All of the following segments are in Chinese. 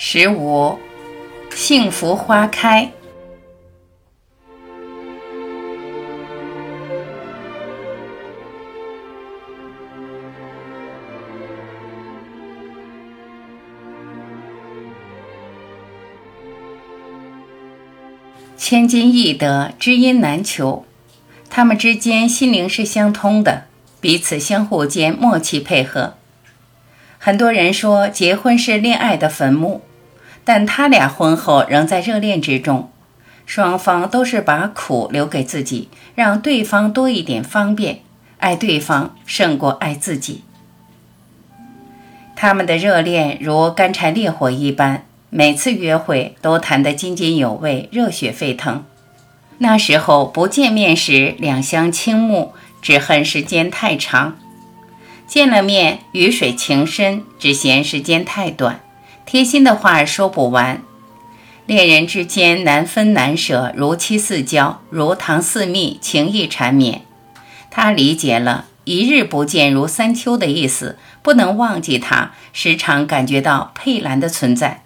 十五，幸福花开。千金易得，知音难求。他们之间心灵是相通的，彼此相互间默契配合。很多人说结婚是恋爱的坟墓。但他俩婚后仍在热恋之中，双方都是把苦留给自己，让对方多一点方便，爱对方胜过爱自己。他们的热恋如干柴烈火一般，每次约会都谈得津津有味、热血沸腾。那时候不见面时两相倾慕，只恨时间太长；见了面雨水情深，只嫌时间太短。贴心的话说不完，恋人之间难分难舍，如漆似胶，如糖似蜜，情意缠绵。他理解了“一日不见如三秋”的意思，不能忘记他，时常感觉到佩兰的存在，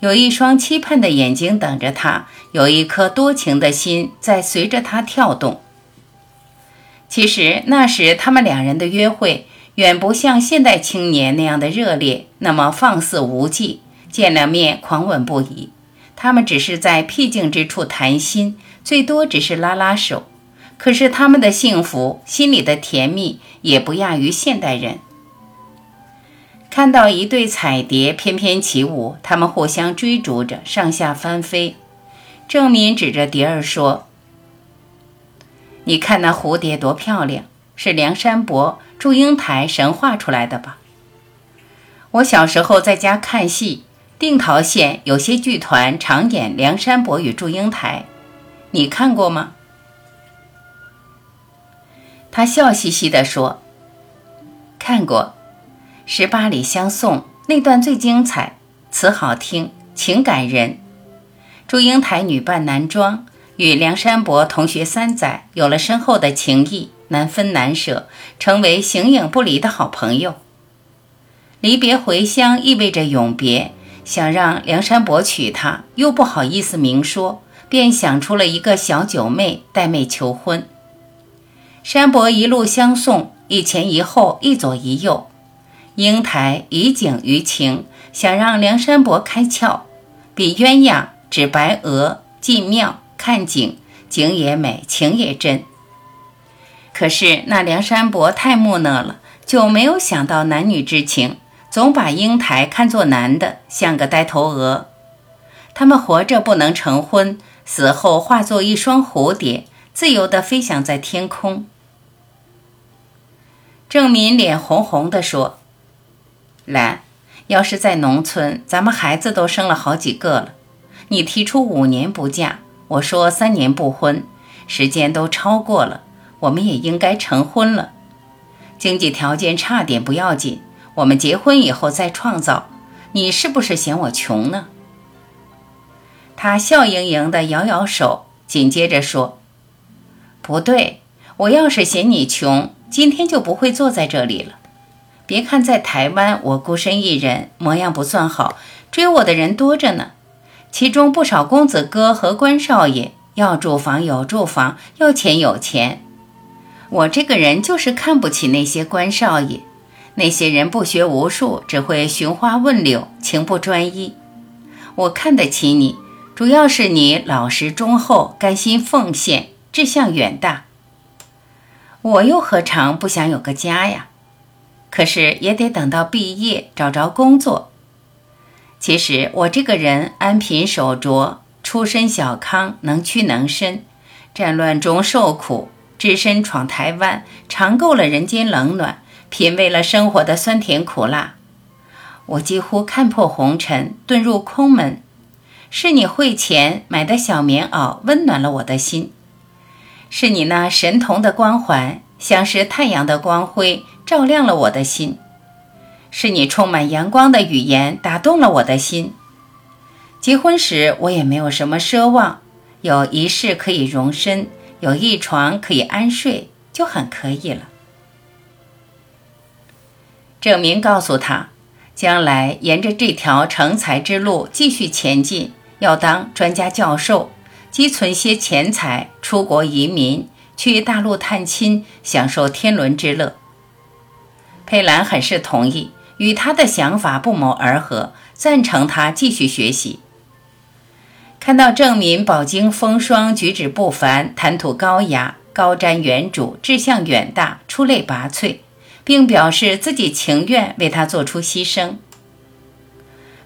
有一双期盼的眼睛等着他，有一颗多情的心在随着他跳动。其实那时他们两人的约会。远不像现代青年那样的热烈，那么放肆无忌。见了面狂吻不已，他们只是在僻静之处谈心，最多只是拉拉手。可是他们的幸福，心里的甜蜜，也不亚于现代人。看到一对彩蝶翩翩起舞，他们互相追逐着，上下翻飞。郑敏指着蝶儿说：“你看那蝴蝶多漂亮，是梁山伯。”祝英台神话出来的吧？我小时候在家看戏，定陶县有些剧团常演梁山伯与祝英台，你看过吗？他笑嘻嘻地说：“看过，十八里相送那段最精彩，词好听，情感人。祝英台女扮男装，与梁山伯同学三载，有了深厚的情谊。”难分难舍，成为形影不离的好朋友。离别回乡意味着永别，想让梁山伯娶她，又不好意思明说，便想出了一个小九妹代妹求婚。山伯一路相送，一前一后，一左一右。英台以景于情，想让梁山伯开窍，比鸳鸯指白鹅，进庙看景，景也美，情也真。可是那梁山伯太木讷了，就没有想到男女之情，总把英台看作男的，像个呆头鹅。他们活着不能成婚，死后化作一双蝴蝶，自由地飞翔在天空。郑民脸红红地说：“兰，要是在农村，咱们孩子都生了好几个了。你提出五年不嫁，我说三年不婚，时间都超过了。”我们也应该成婚了，经济条件差点不要紧，我们结婚以后再创造。你是不是嫌我穷呢？他笑盈盈地摇摇手，紧接着说：“不对，我要是嫌你穷，今天就不会坐在这里了。别看在台湾我孤身一人，模样不算好，追我的人多着呢，其中不少公子哥和官少爷，要住房有住房，要钱有钱。”我这个人就是看不起那些官少爷，那些人不学无术，只会寻花问柳，情不专一。我看得起你，主要是你老实忠厚，甘心奉献，志向远大。我又何尝不想有个家呀？可是也得等到毕业，找着工作。其实我这个人安贫守拙，出身小康，能屈能伸，战乱中受苦。只身闯台湾，尝够了人间冷暖，品味了生活的酸甜苦辣。我几乎看破红尘，遁入空门。是你汇钱买的小棉袄，温暖了我的心；是你那神童的光环，像是太阳的光辉，照亮了我的心；是你充满阳光的语言，打动了我的心。结婚时，我也没有什么奢望，有一世可以容身。有一床可以安睡，就很可以了。郑明告诉他：“将来沿着这条成才之路继续前进，要当专家教授，积存些钱财，出国移民，去大陆探亲，享受天伦之乐。佩兰很是同意，与他的想法不谋而合，赞成他继续学习。看到郑民饱经风霜，举止不凡，谈吐高雅，高瞻远瞩，志向远大，出类拔萃，并表示自己情愿为他做出牺牲。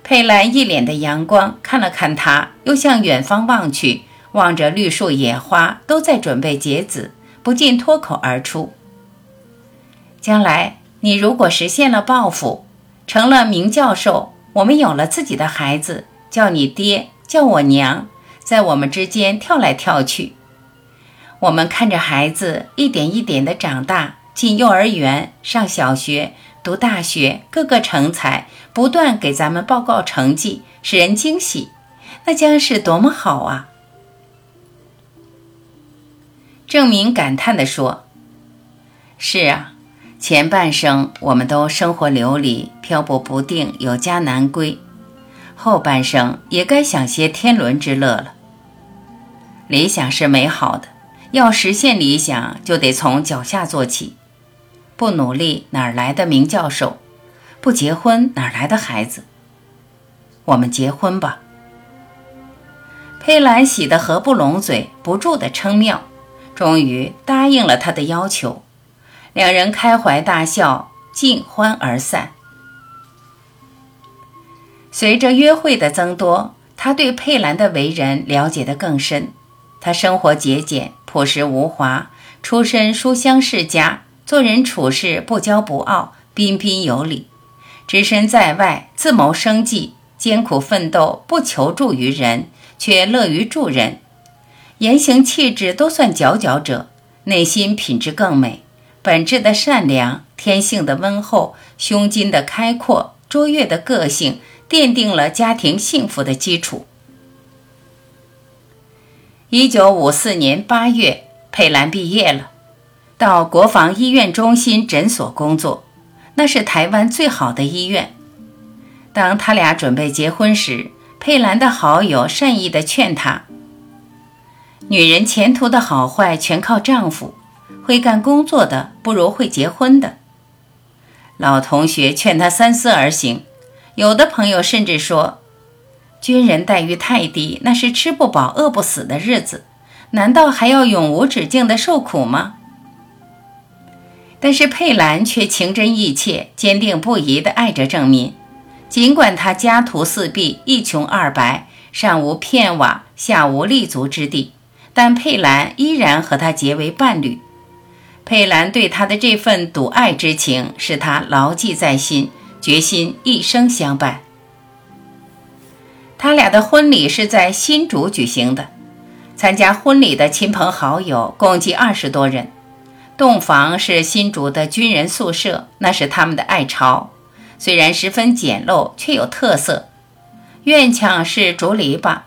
佩兰一脸的阳光，看了看他，又向远方望去，望着绿树野花都在准备结籽，不禁脱口而出：“将来你如果实现了抱负，成了名教授，我们有了自己的孩子，叫你爹。”叫我娘，在我们之间跳来跳去。我们看着孩子一点一点的长大，进幼儿园、上小学、读大学，个个成才，不断给咱们报告成绩，使人惊喜。那将是多么好啊！郑明感叹地说：“是啊，前半生我们都生活流离，漂泊不定，有家难归。”后半生也该享些天伦之乐了。理想是美好的，要实现理想就得从脚下做起。不努力哪来的名教授？不结婚哪来的孩子？我们结婚吧。佩兰喜得合不拢嘴，不住地称妙，终于答应了他的要求。两人开怀大笑，尽欢而散。随着约会的增多，他对佩兰的为人了解得更深。他生活节俭，朴实无华，出身书香世家，做人处事不骄不傲，彬彬有礼。只身在外自谋生计，艰苦奋斗，不求助于人，却乐于助人。言行气质都算佼佼者，内心品质更美，本质的善良，天性的温厚，胸襟的开阔，卓越的个性。奠定了家庭幸福的基础。一九五四年八月，佩兰毕业了，到国防医院中心诊所工作，那是台湾最好的医院。当他俩准备结婚时，佩兰的好友善意的劝他：“女人前途的好坏全靠丈夫，会干工作的不如会结婚的。”老同学劝他三思而行。有的朋友甚至说，军人待遇太低，那是吃不饱、饿不死的日子，难道还要永无止境的受苦吗？但是佩兰却情真意切、坚定不移地爱着郑民，尽管他家徒四壁、一穷二白，上无片瓦，下无立足之地，但佩兰依然和他结为伴侣。佩兰对他的这份笃爱之情，使他牢记在心。决心一生相伴。他俩的婚礼是在新竹举行的，参加婚礼的亲朋好友共计二十多人。洞房是新竹的军人宿舍，那是他们的爱巢。虽然十分简陋，却有特色。院墙是竹篱笆，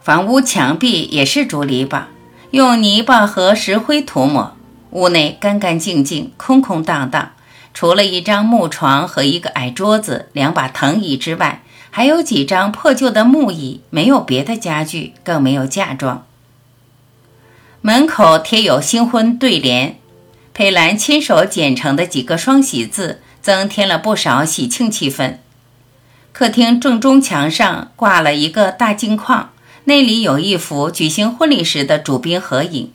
房屋墙壁也是竹篱笆，用泥巴和石灰涂抹。屋内干干净净，空空荡荡。除了一张木床和一个矮桌子、两把藤椅之外，还有几张破旧的木椅，没有别的家具，更没有嫁妆。门口贴有新婚对联，佩兰亲手剪成的几个双喜字，增添了不少喜庆气氛。客厅正中墙上挂了一个大镜框，那里有一幅举行婚礼时的主宾合影。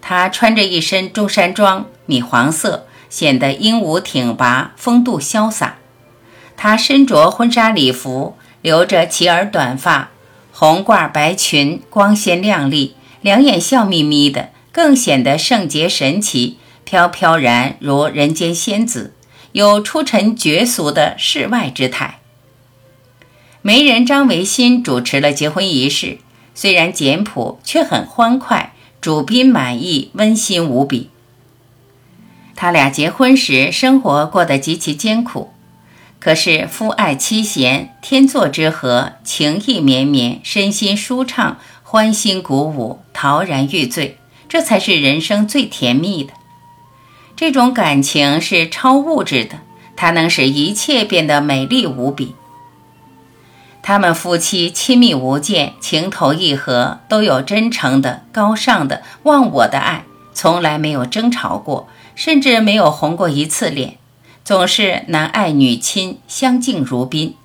他穿着一身中山装，米黄色。显得英武挺拔，风度潇洒。她身着婚纱礼服，留着齐耳短发，红褂白裙，光鲜亮丽，两眼笑眯眯的，更显得圣洁神奇，飘飘然如人间仙子，有出尘绝俗的世外之态。媒人张维新主持了结婚仪式，虽然简朴，却很欢快，主宾满意，温馨无比。他俩结婚时生活过得极其艰苦，可是夫爱妻贤，天作之合，情意绵绵，身心舒畅，欢欣鼓舞，陶然欲醉，这才是人生最甜蜜的。这种感情是超物质的，它能使一切变得美丽无比。他们夫妻亲密无间，情投意合，都有真诚的、高尚的、忘我的爱，从来没有争吵过，甚至没有红过一次脸，总是男爱女亲，相敬如宾。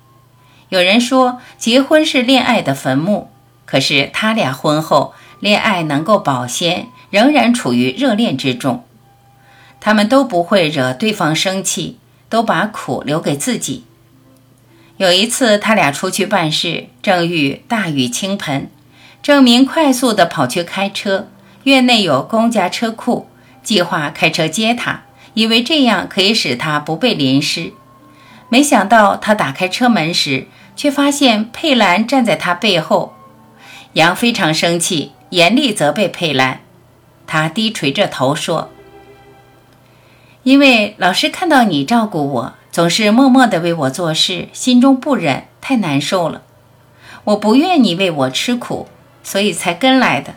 有人说，结婚是恋爱的坟墓，可是他俩婚后，恋爱能够保鲜，仍然处于热恋之中。他们都不会惹对方生气，都把苦留给自己。有一次，他俩出去办事，正遇大雨倾盆，郑明快速地跑去开车。院内有公家车库，计划开车接他，以为这样可以使他不被淋湿。没想到他打开车门时，却发现佩兰站在他背后。杨非常生气，严厉责备佩兰。他低垂着头说：“因为老师看到你照顾我。”总是默默地为我做事，心中不忍，太难受了。我不愿你为我吃苦，所以才跟来的。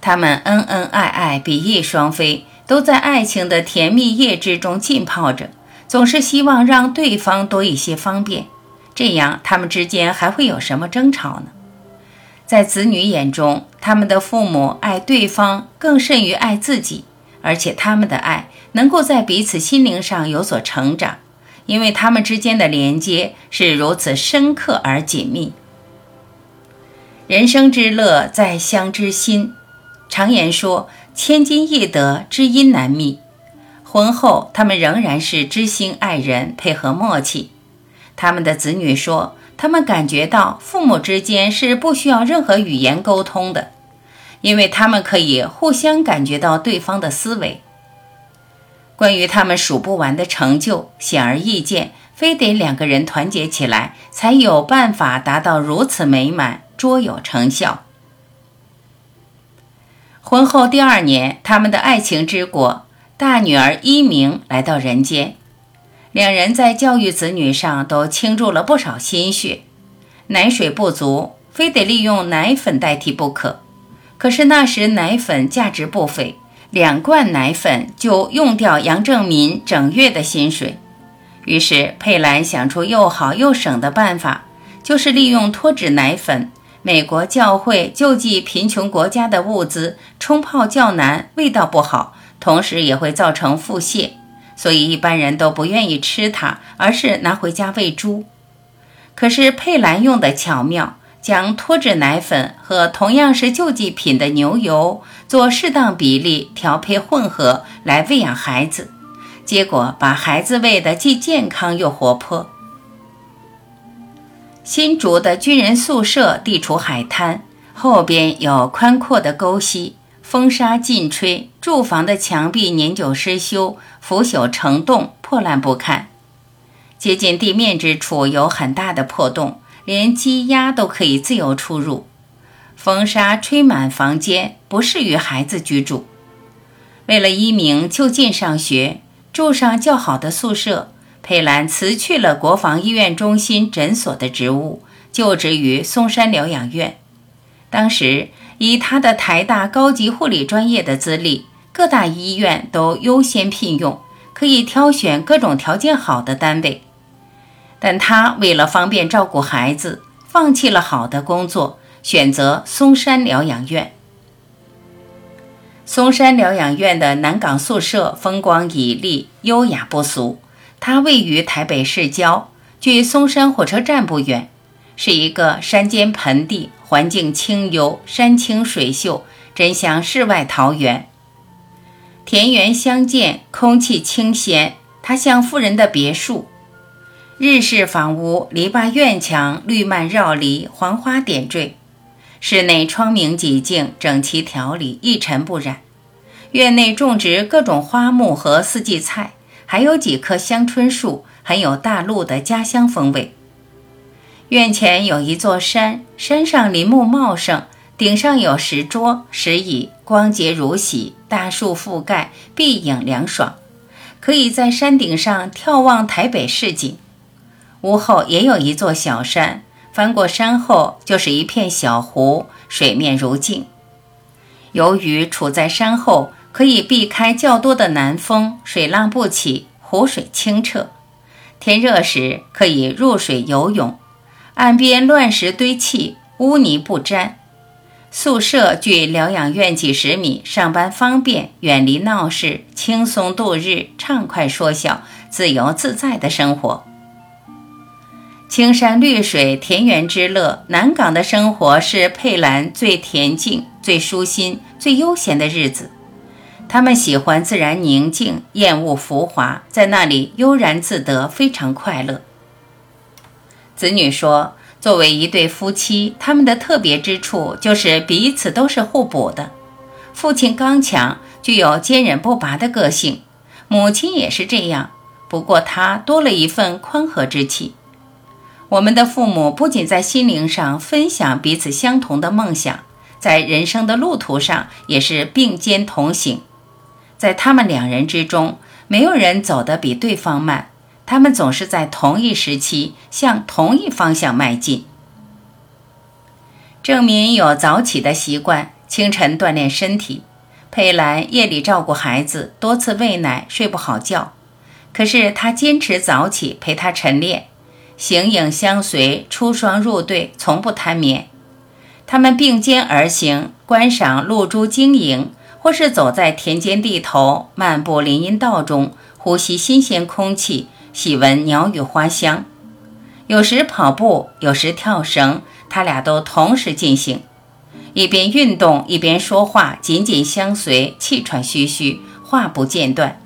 他们恩恩爱爱，比翼双飞，都在爱情的甜蜜液之中浸泡着，总是希望让对方多一些方便，这样他们之间还会有什么争吵呢？在子女眼中，他们的父母爱对方更甚于爱自己，而且他们的爱。能够在彼此心灵上有所成长，因为他们之间的连接是如此深刻而紧密。人生之乐在相知心，常言说“千金易得，知音难觅”。婚后，他们仍然是知心爱人，配合默契。他们的子女说，他们感觉到父母之间是不需要任何语言沟通的，因为他们可以互相感觉到对方的思维。关于他们数不完的成就，显而易见，非得两个人团结起来，才有办法达到如此美满，卓有成效。婚后第二年，他们的爱情之果大女儿一鸣来到人间，两人在教育子女上都倾注了不少心血。奶水不足，非得利用奶粉代替不可。可是那时奶粉价值不菲。两罐奶粉就用掉杨正民整月的薪水，于是佩兰想出又好又省的办法，就是利用脱脂奶粉。美国教会救济贫穷国家的物资冲泡较难，味道不好，同时也会造成腹泻，所以一般人都不愿意吃它，而是拿回家喂猪。可是佩兰用的巧妙。将脱脂奶粉和同样是救济品的牛油做适当比例调配混合来喂养孩子，结果把孩子喂得既健康又活泼。新竹的军人宿舍地处海滩，后边有宽阔的沟溪，风沙劲吹，住房的墙壁年久失修，腐朽成洞，破烂不堪。接近地面之处有很大的破洞。连鸡鸭都可以自由出入，风沙吹满房间，不适于孩子居住。为了一鸣就近上学，住上较好的宿舍，佩兰辞去了国防医院中心诊所的职务，就职于嵩山疗养院。当时以他的台大高级护理专业的资历，各大医院都优先聘用，可以挑选各种条件好的单位。但他为了方便照顾孩子，放弃了好的工作，选择嵩山疗养院。嵩山疗养院的南港宿舍风光旖旎，优雅不俗。它位于台北市郊，距松山火车站不远，是一个山间盆地，环境清幽，山清水秀，真像世外桃源。田园相间，空气清鲜，它像富人的别墅。日式房屋，篱笆院墙，绿蔓绕篱，黄花点缀。室内窗明几净，整齐条理，一尘不染。院内种植各种花木和四季菜，还有几棵香椿树，很有大陆的家乡风味。院前有一座山，山上林木茂盛，顶上有石桌、石椅，光洁如洗，大树覆盖，碧影凉爽，可以在山顶上眺望台北市景。屋后也有一座小山，翻过山后就是一片小湖，水面如镜。由于处在山后，可以避开较多的南风，水浪不起，湖水清澈，天热时可以入水游泳。岸边乱石堆砌，污泥不沾。宿舍距疗养院几十米，上班方便，远离闹市，轻松度日，畅快说笑，自由自在的生活。青山绿水，田园之乐。南港的生活是佩兰最恬静、最舒心、最悠闲的日子。他们喜欢自然宁静，厌恶浮华，在那里悠然自得，非常快乐。子女说：“作为一对夫妻，他们的特别之处就是彼此都是互补的。父亲刚强，具有坚韧不拔的个性；母亲也是这样，不过她多了一份宽和之气。我们的父母不仅在心灵上分享彼此相同的梦想，在人生的路途上也是并肩同行。在他们两人之中，没有人走得比对方慢。”他们总是在同一时期向同一方向迈进。郑民有早起的习惯，清晨锻炼身体；佩兰夜里照顾孩子，多次喂奶，睡不好觉。可是他坚持早起陪他晨练，形影相随，出双入对，从不贪眠。他们并肩而行，观赏露珠晶莹，或是走在田间地头，漫步林荫道中，呼吸新鲜空气。喜闻鸟语花香，有时跑步，有时跳绳，他俩都同时进行，一边运动一边说话，紧紧相随，气喘吁吁，话不间断。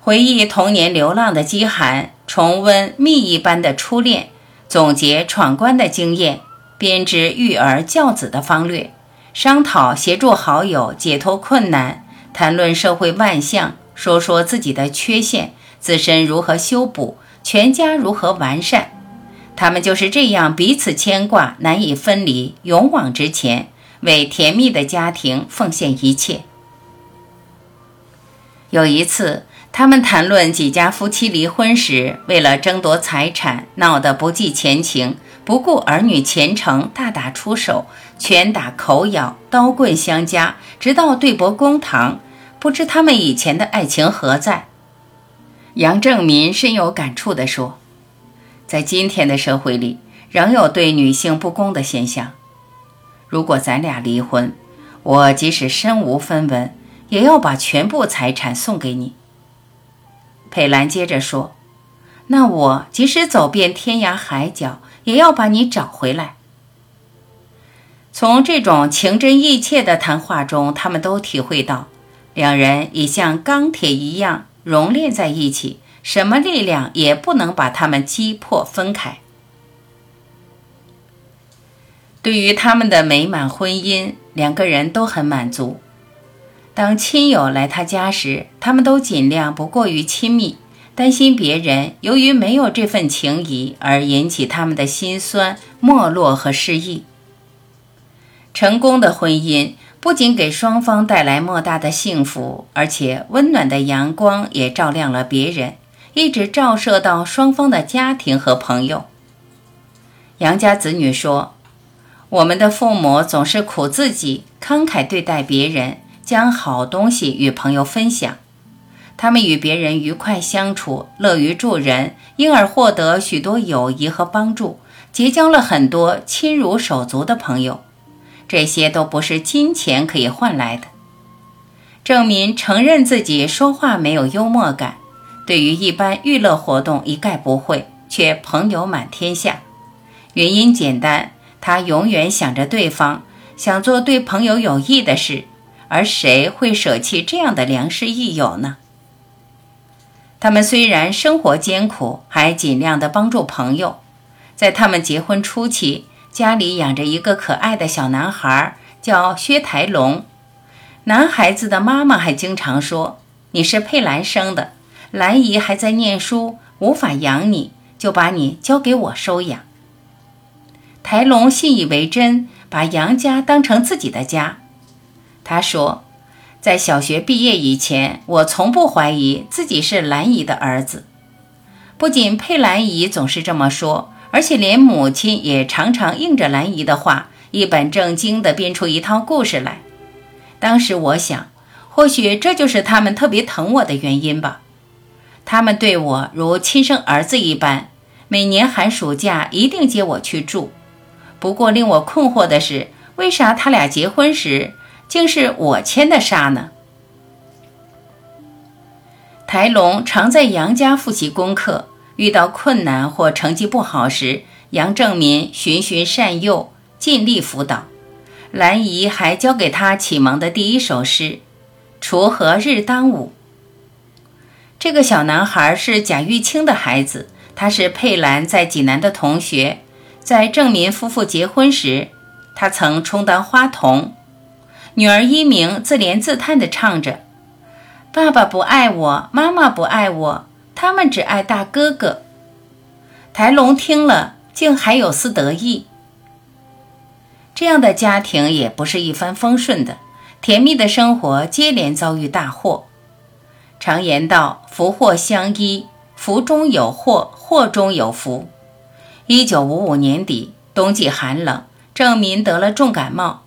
回忆童年流浪的饥寒，重温蜜一般的初恋，总结闯关的经验，编织育儿教子的方略，商讨协助好友解脱困难，谈论社会万象，说说自己的缺陷。自身如何修补，全家如何完善，他们就是这样彼此牵挂，难以分离，勇往直前，为甜蜜的家庭奉献一切。有一次，他们谈论几家夫妻离婚时，为了争夺财产，闹得不计前情，不顾儿女前程，大打出手，拳打口咬，刀棍相加，直到对簿公堂。不知他们以前的爱情何在？杨正民深有感触地说：“在今天的社会里，仍有对女性不公的现象。如果咱俩离婚，我即使身无分文，也要把全部财产送给你。”佩兰接着说：“那我即使走遍天涯海角，也要把你找回来。”从这种情真意切的谈话中，他们都体会到，两人已像钢铁一样。熔炼在一起，什么力量也不能把他们击破分开。对于他们的美满婚姻，两个人都很满足。当亲友来他家时，他们都尽量不过于亲密，担心别人由于没有这份情谊而引起他们的心酸、没落和失意。成功的婚姻。不仅给双方带来莫大的幸福，而且温暖的阳光也照亮了别人，一直照射到双方的家庭和朋友。杨家子女说：“我们的父母总是苦自己，慷慨对待别人，将好东西与朋友分享。他们与别人愉快相处，乐于助人，因而获得许多友谊和帮助，结交了很多亲如手足的朋友。”这些都不是金钱可以换来的。郑民承认自己说话没有幽默感，对于一般娱乐活动一概不会，却朋友满天下。原因简单，他永远想着对方，想做对朋友有益的事，而谁会舍弃这样的良师益友呢？他们虽然生活艰苦，还尽量的帮助朋友。在他们结婚初期。家里养着一个可爱的小男孩，叫薛台龙。男孩子的妈妈还经常说：“你是佩兰生的，兰姨还在念书，无法养你，就把你交给我收养。”台龙信以为真，把杨家当成自己的家。他说：“在小学毕业以前，我从不怀疑自己是兰姨的儿子。不仅佩兰姨总是这么说。”而且连母亲也常常应着兰姨的话，一本正经地编出一套故事来。当时我想，或许这就是他们特别疼我的原因吧。他们对我如亲生儿子一般，每年寒暑假一定接我去住。不过令我困惑的是，为啥他俩结婚时竟是我牵的纱呢？台龙常在杨家复习功课，遇到困难或成绩不好时，杨正民循循善诱，尽力辅导。兰姨还教给他启蒙的第一首诗：“锄禾日当午。”这个小男孩是贾玉清的孩子，他是佩兰在济南的同学。在郑民夫妇结婚时，他曾充当花童。女儿一鸣自怜自叹地唱着：“爸爸不爱我，妈妈不爱我，他们只爱大哥哥。”台龙听了，竟还有丝得意。这样的家庭也不是一帆风顺的，甜蜜的生活接连遭遇大祸。常言道：“福祸相依，福中有祸，祸中有福。”一九五五年底，冬季寒冷，郑民得了重感冒，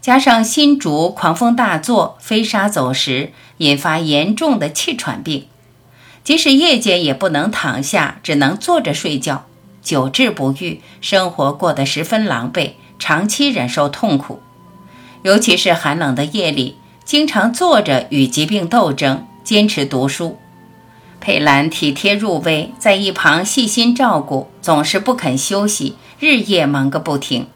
加上新竹狂风大作，飞沙走石，引发严重的气喘病。即使夜间也不能躺下，只能坐着睡觉，久治不愈，生活过得十分狼狈，长期忍受痛苦。尤其是寒冷的夜里，经常坐着与疾病斗争。坚持读书，佩兰体贴入微，在一旁细心照顾，总是不肯休息，日夜忙个不停。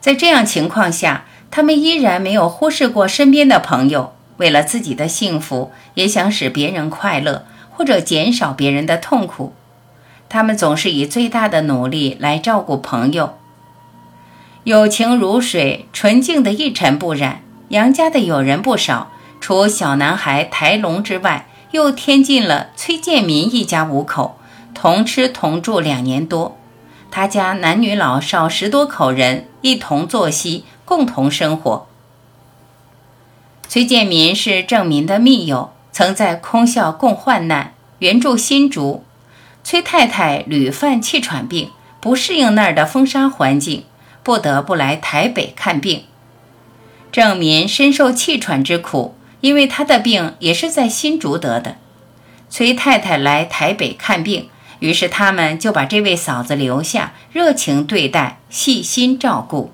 在这样情况下，他们依然没有忽视过身边的朋友。为了自己的幸福，也想使别人快乐，或者减少别人的痛苦。他们总是以最大的努力来照顾朋友。友情如水，纯净的一尘不染。杨家的友人不少。除小男孩台龙之外，又添进了崔建民一家五口，同吃同住两年多。他家男女老少十多口人，一同作息，共同生活。崔建民是郑民的密友，曾在空校共患难，援助新竹。崔太太屡犯气喘病，不适应那儿的风沙环境，不得不来台北看病。郑民深受气喘之苦。因为他的病也是在新竹得的，崔太太来台北看病，于是他们就把这位嫂子留下，热情对待，细心照顾。